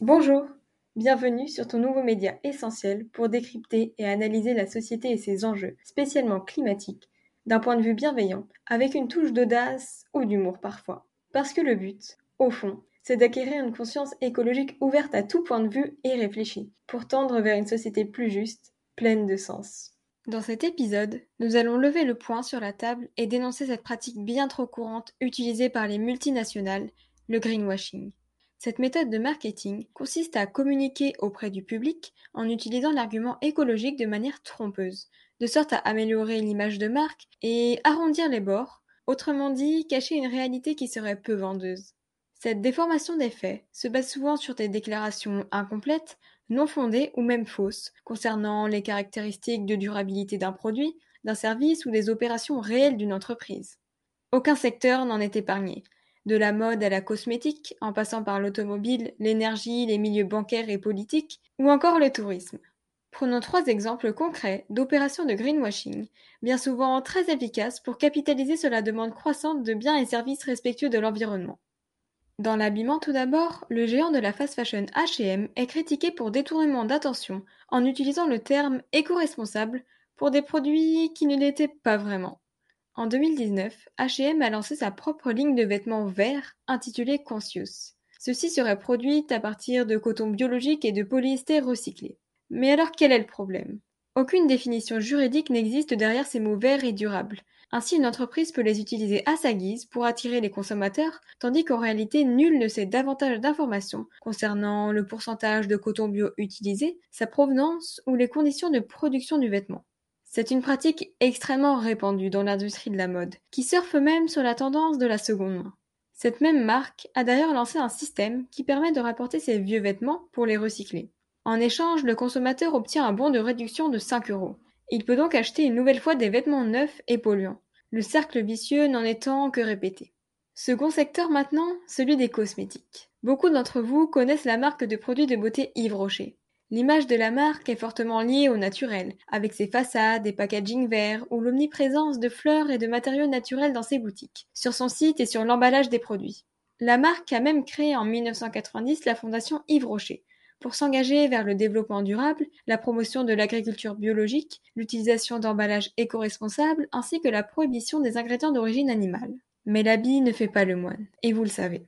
Bonjour, bienvenue sur ton nouveau média essentiel pour décrypter et analyser la société et ses enjeux, spécialement climatiques, d'un point de vue bienveillant, avec une touche d'audace ou d'humour parfois. Parce que le but, au fond, c'est d'acquérir une conscience écologique ouverte à tout point de vue et réfléchie, pour tendre vers une société plus juste, pleine de sens. Dans cet épisode, nous allons lever le point sur la table et dénoncer cette pratique bien trop courante utilisée par les multinationales, le greenwashing. Cette méthode de marketing consiste à communiquer auprès du public en utilisant l'argument écologique de manière trompeuse, de sorte à améliorer l'image de marque et arrondir les bords, autrement dit cacher une réalité qui serait peu vendeuse. Cette déformation des faits se base souvent sur des déclarations incomplètes, non fondées ou même fausses concernant les caractéristiques de durabilité d'un produit, d'un service ou des opérations réelles d'une entreprise. Aucun secteur n'en est épargné, de la mode à la cosmétique, en passant par l'automobile, l'énergie, les milieux bancaires et politiques, ou encore le tourisme. Prenons trois exemples concrets d'opérations de greenwashing, bien souvent très efficaces pour capitaliser sur la demande croissante de biens et services respectueux de l'environnement. Dans l'habillement tout d'abord, le géant de la fast fashion H&M est critiqué pour détournement d'attention en utilisant le terme éco-responsable pour des produits qui ne l'étaient pas vraiment. En 2019, H&M a lancé sa propre ligne de vêtements verts intitulée Conscious. Ceux-ci seraient produits à partir de coton biologique et de polyester recyclé. Mais alors quel est le problème? Aucune définition juridique n'existe derrière ces mots verts et durables. Ainsi une entreprise peut les utiliser à sa guise pour attirer les consommateurs, tandis qu'en réalité nul ne sait davantage d'informations concernant le pourcentage de coton bio utilisé, sa provenance ou les conditions de production du vêtement. C'est une pratique extrêmement répandue dans l'industrie de la mode, qui surfe même sur la tendance de la seconde main. Cette même marque a d'ailleurs lancé un système qui permet de rapporter ses vieux vêtements pour les recycler. En échange, le consommateur obtient un bon de réduction de 5 euros. Il peut donc acheter une nouvelle fois des vêtements neufs et polluants, le cercle vicieux n'en étant que répété. Second secteur maintenant, celui des cosmétiques. Beaucoup d'entre vous connaissent la marque de produits de beauté Yves Rocher. L'image de la marque est fortement liée au naturel, avec ses façades et packaging verts ou l'omniprésence de fleurs et de matériaux naturels dans ses boutiques, sur son site et sur l'emballage des produits. La marque a même créé en 1990 la fondation Yves Rocher, pour s'engager vers le développement durable, la promotion de l'agriculture biologique, l'utilisation d'emballages éco-responsables ainsi que la prohibition des ingrédients d'origine animale. Mais l'habit ne fait pas le moine, et vous le savez.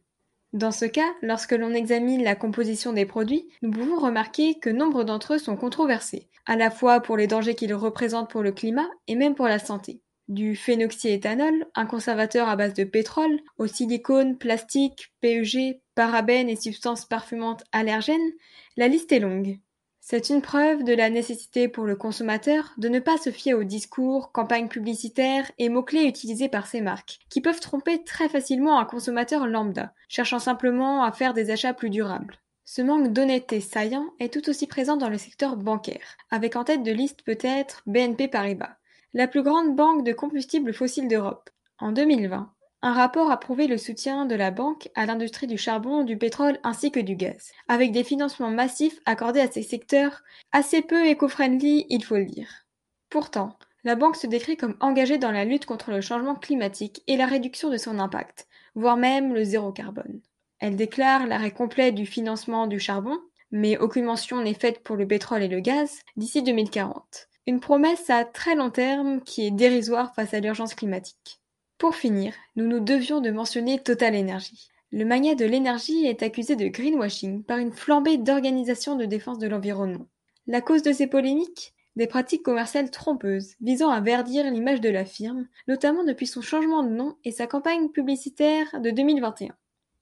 Dans ce cas, lorsque l'on examine la composition des produits, nous pouvons remarquer que nombre d'entre eux sont controversés, à la fois pour les dangers qu'ils représentent pour le climat et même pour la santé. Du phénoxyéthanol, un conservateur à base de pétrole, au silicone, plastique, PEG, parabènes et substances parfumantes allergènes, la liste est longue. C'est une preuve de la nécessité pour le consommateur de ne pas se fier aux discours, campagnes publicitaires et mots-clés utilisés par ces marques, qui peuvent tromper très facilement un consommateur lambda, cherchant simplement à faire des achats plus durables. Ce manque d'honnêteté saillant est tout aussi présent dans le secteur bancaire, avec en tête de liste peut-être BNP Paribas, la plus grande banque de combustibles fossiles d'Europe. En 2020, un rapport a prouvé le soutien de la banque à l'industrie du charbon, du pétrole ainsi que du gaz, avec des financements massifs accordés à ces secteurs assez peu éco-friendly, il faut le dire. Pourtant, la banque se décrit comme engagée dans la lutte contre le changement climatique et la réduction de son impact, voire même le zéro carbone. Elle déclare l'arrêt complet du financement du charbon, mais aucune mention n'est faite pour le pétrole et le gaz d'ici 2040. Une promesse à très long terme qui est dérisoire face à l'urgence climatique. Pour finir, nous nous devions de mentionner Total Energy. Le magnat de l'énergie est accusé de greenwashing par une flambée d'organisations de défense de l'environnement. La cause de ces polémiques? Des pratiques commerciales trompeuses visant à verdir l'image de la firme, notamment depuis son changement de nom et sa campagne publicitaire de 2021.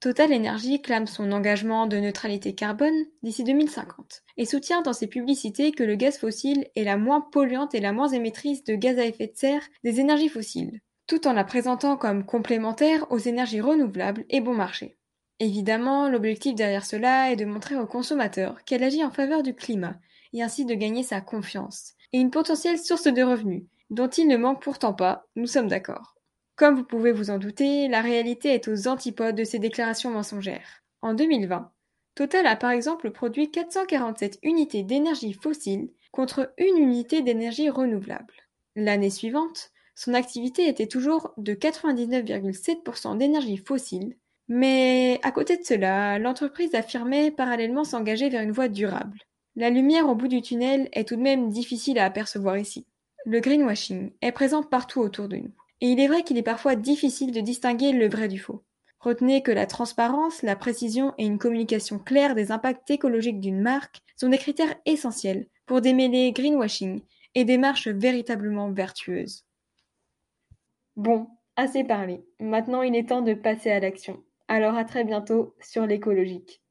Total Energy clame son engagement de neutralité carbone d'ici 2050 et soutient dans ses publicités que le gaz fossile est la moins polluante et la moins émettrice de gaz à effet de serre des énergies fossiles tout en la présentant comme complémentaire aux énergies renouvelables et bon marché. Évidemment, l'objectif derrière cela est de montrer aux consommateurs qu'elle agit en faveur du climat, et ainsi de gagner sa confiance, et une potentielle source de revenus, dont il ne manque pourtant pas, nous sommes d'accord. Comme vous pouvez vous en douter, la réalité est aux antipodes de ces déclarations mensongères. En 2020, Total a par exemple produit 447 unités d'énergie fossile contre une unité d'énergie renouvelable. L'année suivante, son activité était toujours de 99,7% d'énergie fossile, Mais à côté de cela, l'entreprise affirmait parallèlement s'engager vers une voie durable. La lumière au bout du tunnel est tout de même difficile à apercevoir ici. Le greenwashing est présent partout autour de nous. Et il est vrai qu'il est parfois difficile de distinguer le vrai du faux. Retenez que la transparence, la précision et une communication claire des impacts écologiques d'une marque sont des critères essentiels pour démêler greenwashing et démarches véritablement vertueuses. Bon, assez parlé. Maintenant il est temps de passer à l'action. Alors à très bientôt sur l'écologique.